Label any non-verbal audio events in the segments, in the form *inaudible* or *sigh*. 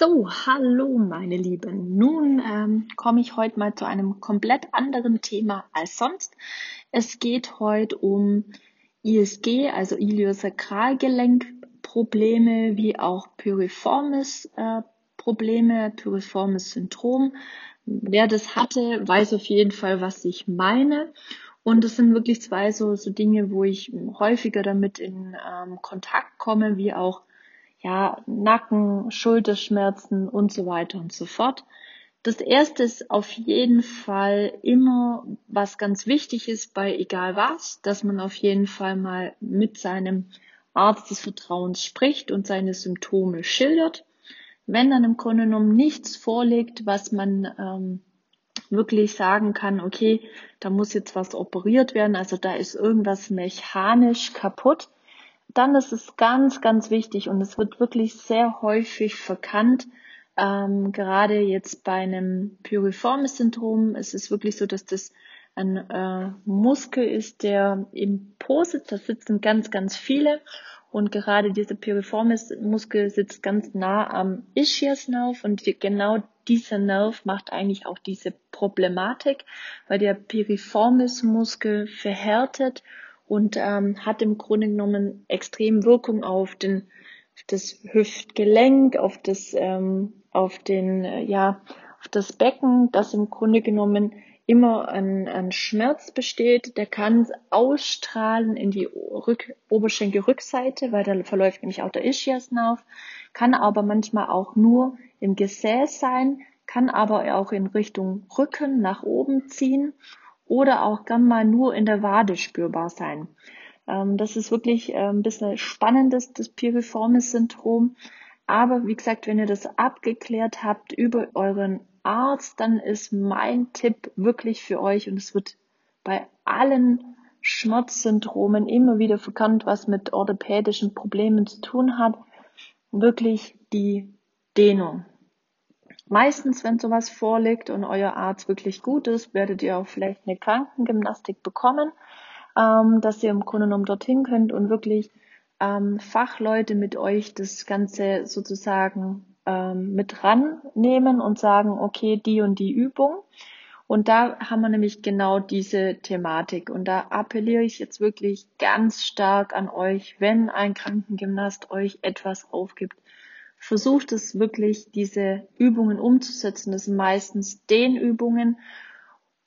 So, hallo meine Lieben. Nun ähm, komme ich heute mal zu einem komplett anderen Thema als sonst. Es geht heute um ISG, also Iliosakralgelenkprobleme, wie auch Piriformis äh, Probleme, Piriformis Syndrom. Wer das hatte, weiß auf jeden Fall, was ich meine. Und es sind wirklich zwei so, so Dinge, wo ich häufiger damit in ähm, Kontakt komme, wie auch ja, Nacken, Schulterschmerzen und so weiter und so fort. Das erste ist auf jeden Fall immer, was ganz wichtig ist bei egal was, dass man auf jeden Fall mal mit seinem Arzt des Vertrauens spricht und seine Symptome schildert. Wenn dann im Grunde genommen nichts vorliegt, was man ähm, wirklich sagen kann, okay, da muss jetzt was operiert werden, also da ist irgendwas mechanisch kaputt, dann ist es ganz, ganz wichtig und es wird wirklich sehr häufig verkannt, ähm, gerade jetzt bei einem Piriformis-Syndrom ist es wirklich so, dass das ein äh, Muskel ist, der im Po sitzt. Da sitzen ganz, ganz viele. Und gerade dieser Piriformis-Muskel sitzt ganz nah am Ischiasnerv und die, genau dieser Nerv macht eigentlich auch diese Problematik, weil der Piriformis-Muskel verhärtet und ähm, hat im Grunde genommen extrem Wirkung auf den auf das Hüftgelenk, auf das ähm, auf den äh, ja auf das Becken, das im Grunde genommen immer ein, ein Schmerz besteht, der kann ausstrahlen in die Rück Oberschenkelrückseite, weil da verläuft nämlich auch der Ischiasnerv, kann aber manchmal auch nur im Gesäß sein, kann aber auch in Richtung Rücken nach oben ziehen oder auch gern mal nur in der Wade spürbar sein. Ähm, das ist wirklich äh, ein bisschen spannendes, das Piriformis-Syndrom. Aber wie gesagt, wenn ihr das abgeklärt habt über euren Arzt, dann ist mein Tipp wirklich für euch und es wird bei allen Schmerzsyndromen immer wieder verkannt, was mit orthopädischen Problemen zu tun hat, wirklich die Dehnung. Meistens, wenn sowas vorliegt und euer Arzt wirklich gut ist, werdet ihr auch vielleicht eine Krankengymnastik bekommen, ähm, dass ihr im Grunde genommen dorthin könnt und wirklich ähm, Fachleute mit euch das Ganze sozusagen ähm, mit rannehmen und sagen, okay, die und die Übung. Und da haben wir nämlich genau diese Thematik. Und da appelliere ich jetzt wirklich ganz stark an euch, wenn ein Krankengymnast euch etwas aufgibt, versucht es wirklich, diese Übungen umzusetzen. Das sind meistens Dehnübungen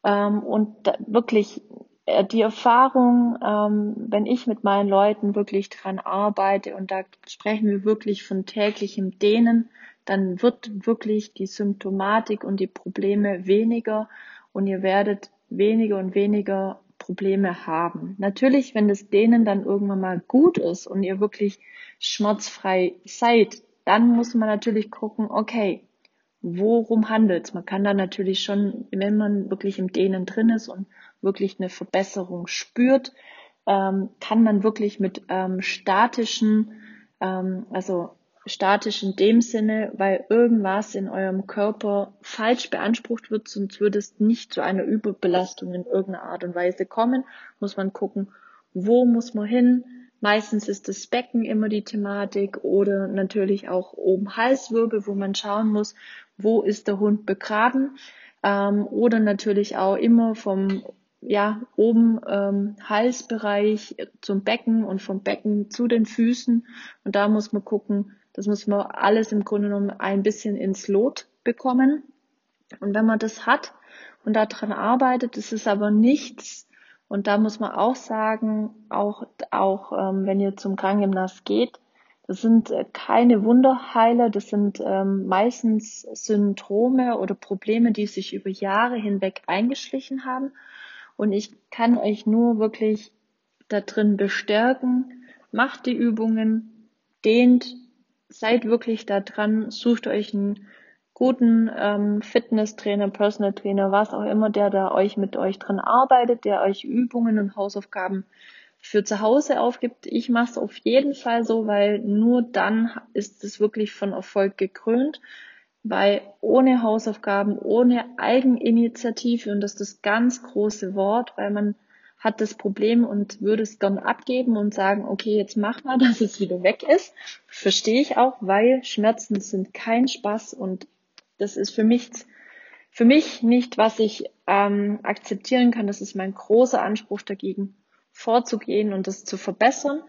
ähm, und wirklich äh, die Erfahrung, ähm, wenn ich mit meinen Leuten wirklich dran arbeite und da sprechen wir wirklich von täglichem Dehnen, dann wird wirklich die Symptomatik und die Probleme weniger und ihr werdet weniger und weniger Probleme haben. Natürlich, wenn das Dehnen dann irgendwann mal gut ist und ihr wirklich schmerzfrei seid, dann muss man natürlich gucken, okay, worum handelt's? Man kann da natürlich schon, wenn man wirklich im Dehnen drin ist und wirklich eine Verbesserung spürt, ähm, kann man wirklich mit ähm, statischen, ähm, also statisch in dem Sinne, weil irgendwas in eurem Körper falsch beansprucht wird, sonst würde es nicht zu einer Überbelastung in irgendeiner Art und Weise kommen, muss man gucken, wo muss man hin, Meistens ist das Becken immer die Thematik oder natürlich auch oben Halswirbel, wo man schauen muss, wo ist der Hund begraben. Ähm, oder natürlich auch immer vom ja, oben ähm, Halsbereich zum Becken und vom Becken zu den Füßen. Und da muss man gucken, das muss man alles im Grunde genommen ein bisschen ins Lot bekommen. Und wenn man das hat und daran arbeitet, ist es aber nichts, und da muss man auch sagen, auch, auch ähm, wenn ihr zum Krankengymnast geht, das sind äh, keine Wunderheiler, das sind ähm, meistens Syndrome oder Probleme, die sich über Jahre hinweg eingeschlichen haben. Und ich kann euch nur wirklich da drin bestärken, macht die Übungen, dehnt, seid wirklich da dran, sucht euch einen guten ähm, Fitnesstrainer, Personal Trainer, was auch immer, der da euch mit euch dran arbeitet, der euch Übungen und Hausaufgaben für zu Hause aufgibt. Ich mache es auf jeden Fall so, weil nur dann ist es wirklich von Erfolg gekrönt, weil ohne Hausaufgaben, ohne Eigeninitiative, und das ist das ganz große Wort, weil man hat das Problem und würde es gern abgeben und sagen, okay, jetzt mach mal, *laughs* dass es wieder weg ist. Verstehe ich auch, weil Schmerzen sind kein Spaß und das ist für mich, für mich nicht, was ich ähm, akzeptieren kann. Das ist mein großer Anspruch dagegen, vorzugehen und das zu verbessern.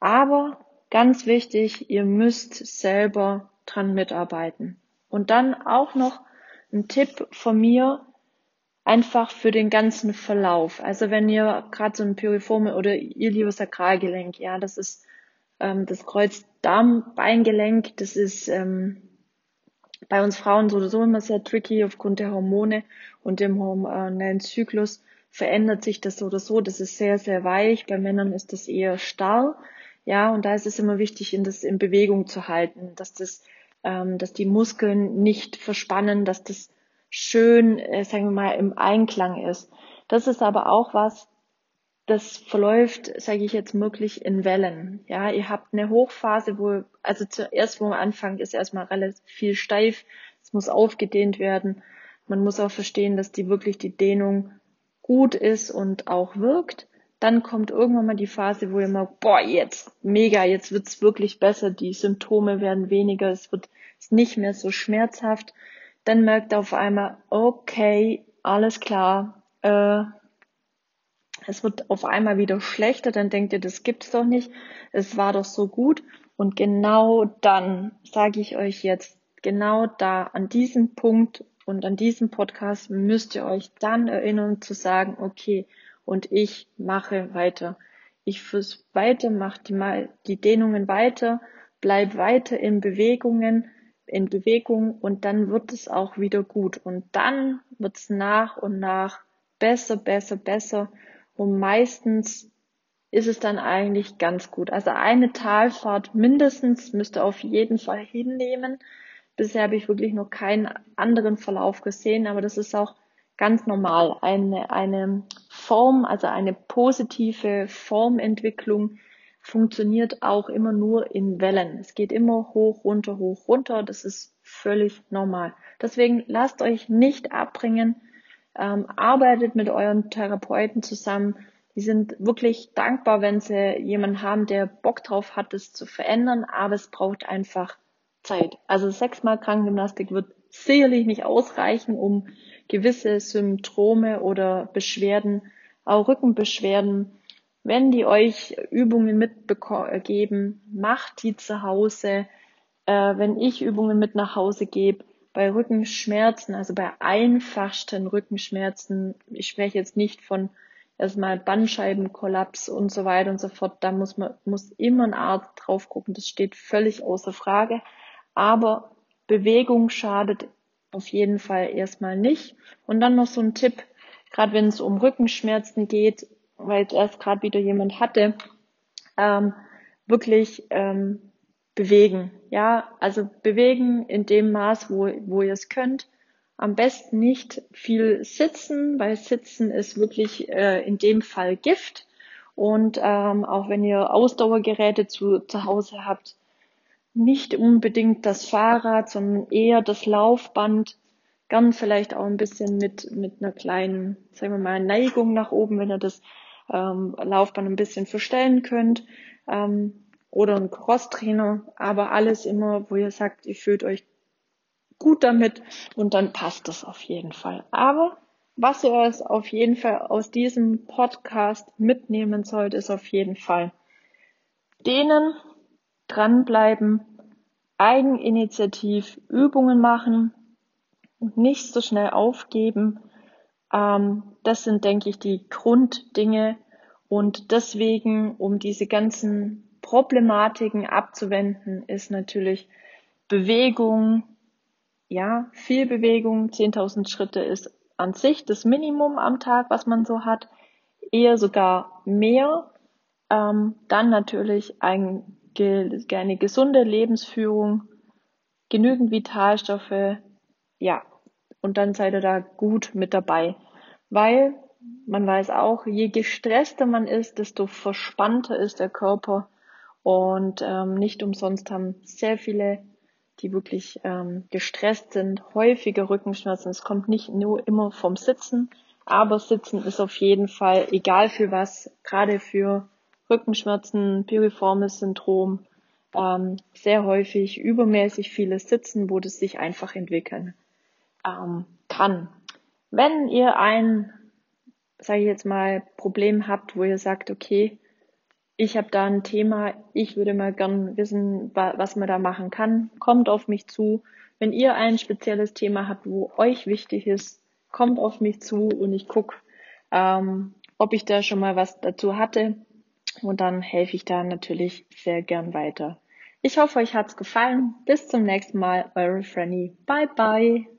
Aber ganz wichtig, ihr müsst selber dran mitarbeiten. Und dann auch noch ein Tipp von mir, einfach für den ganzen Verlauf. Also wenn ihr gerade so ein Piriforme oder Iliosakralgelenk, ja, das ist ähm, das Kreuzdarmbeingelenk, das ist ähm, bei uns Frauen so oder so immer sehr tricky aufgrund der Hormone und dem hormonellen Zyklus verändert sich das so oder so. Das ist sehr, sehr weich. Bei Männern ist das eher starr. Ja, und da ist es immer wichtig, in das in Bewegung zu halten, dass das, ähm, dass die Muskeln nicht verspannen, dass das schön, äh, sagen wir mal, im Einklang ist. Das ist aber auch was, das verläuft, sage ich jetzt wirklich in Wellen. Ja, ihr habt eine Hochphase, wo, also zuerst, wo man anfängt, ist erstmal relativ viel steif. Es muss aufgedehnt werden. Man muss auch verstehen, dass die wirklich die Dehnung gut ist und auch wirkt. Dann kommt irgendwann mal die Phase, wo ihr mal, boah, jetzt mega, jetzt wird's wirklich besser. Die Symptome werden weniger, es wird ist nicht mehr so schmerzhaft dann merkt er auf einmal, okay, alles klar, äh, es wird auf einmal wieder schlechter, dann denkt ihr, das gibt's doch nicht, es war doch so gut. Und genau dann sage ich euch jetzt, genau da, an diesem Punkt und an diesem Podcast müsst ihr euch dann erinnern zu sagen, okay, und ich mache weiter. Ich fürs weiter, mache die, die Dehnungen weiter, bleib weiter in Bewegungen, in Bewegung und dann wird es auch wieder gut. Und dann wird es nach und nach besser, besser, besser. Und meistens ist es dann eigentlich ganz gut. Also eine Talfahrt mindestens müsst ihr auf jeden Fall hinnehmen. Bisher habe ich wirklich noch keinen anderen Verlauf gesehen, aber das ist auch ganz normal. Eine, eine Form, also eine positive Formentwicklung funktioniert auch immer nur in Wellen. Es geht immer hoch, runter, hoch, runter. Das ist völlig normal. Deswegen lasst euch nicht abbringen. Ähm, arbeitet mit euren Therapeuten zusammen. Die sind wirklich dankbar, wenn sie jemanden haben, der Bock drauf hat, das zu verändern. Aber es braucht einfach Zeit. Also sechsmal Krankengymnastik wird sicherlich nicht ausreichen, um gewisse Symptome oder Beschwerden, auch Rückenbeschwerden, wenn die euch Übungen mitgeben, macht die zu Hause. Äh, wenn ich Übungen mit nach Hause gebe, bei Rückenschmerzen, also bei einfachsten Rückenschmerzen, ich spreche jetzt nicht von erstmal Bandscheibenkollaps und so weiter und so fort, da muss man, muss immer ein Arzt drauf gucken, das steht völlig außer Frage. Aber Bewegung schadet auf jeden Fall erstmal nicht. Und dann noch so ein Tipp, gerade wenn es um Rückenschmerzen geht, weil erst gerade wieder jemand hatte, ähm, wirklich ähm, bewegen. Ja, also bewegen in dem Maß, wo, wo ihr es könnt. Am besten nicht viel sitzen, weil Sitzen ist wirklich äh, in dem Fall Gift. Und ähm, auch wenn ihr Ausdauergeräte zu, zu Hause habt, nicht unbedingt das Fahrrad, sondern eher das Laufband. Gern vielleicht auch ein bisschen mit, mit einer kleinen, sagen wir mal, Neigung nach oben, wenn ihr das ähm, Laufbahn ein bisschen verstellen könnt ähm, oder ein Crosstrainer, aber alles immer, wo ihr sagt, ihr fühlt euch gut damit und dann passt das auf jeden Fall. Aber was ihr euch auf jeden Fall aus diesem Podcast mitnehmen sollt, ist auf jeden Fall denen dranbleiben, Eigeninitiativ Übungen machen und nicht so schnell aufgeben, ähm, das sind, denke ich, die Grunddinge. Und deswegen, um diese ganzen Problematiken abzuwenden, ist natürlich Bewegung, ja, viel Bewegung, 10.000 Schritte ist an sich das Minimum am Tag, was man so hat, eher sogar mehr. Ähm, dann natürlich ein, eine gesunde Lebensführung, genügend Vitalstoffe, ja, und dann seid ihr da gut mit dabei. Weil man weiß auch, je gestresster man ist, desto verspannter ist der Körper. Und ähm, nicht umsonst haben sehr viele, die wirklich ähm, gestresst sind, häufige Rückenschmerzen. Es kommt nicht nur immer vom Sitzen, Aber Sitzen ist auf jeden Fall, egal für was, gerade für Rückenschmerzen, Piriformis Syndrom, ähm, sehr häufig übermäßig vieles Sitzen, wo das sich einfach entwickeln ähm, kann. Wenn ihr ein, sage ich jetzt mal, Problem habt, wo ihr sagt, okay, ich habe da ein Thema, ich würde mal gern wissen, was man da machen kann, kommt auf mich zu. Wenn ihr ein spezielles Thema habt, wo euch wichtig ist, kommt auf mich zu und ich guck, ähm, ob ich da schon mal was dazu hatte. Und dann helfe ich da natürlich sehr gern weiter. Ich hoffe, euch hat's gefallen. Bis zum nächsten Mal, eure Franny. Bye bye.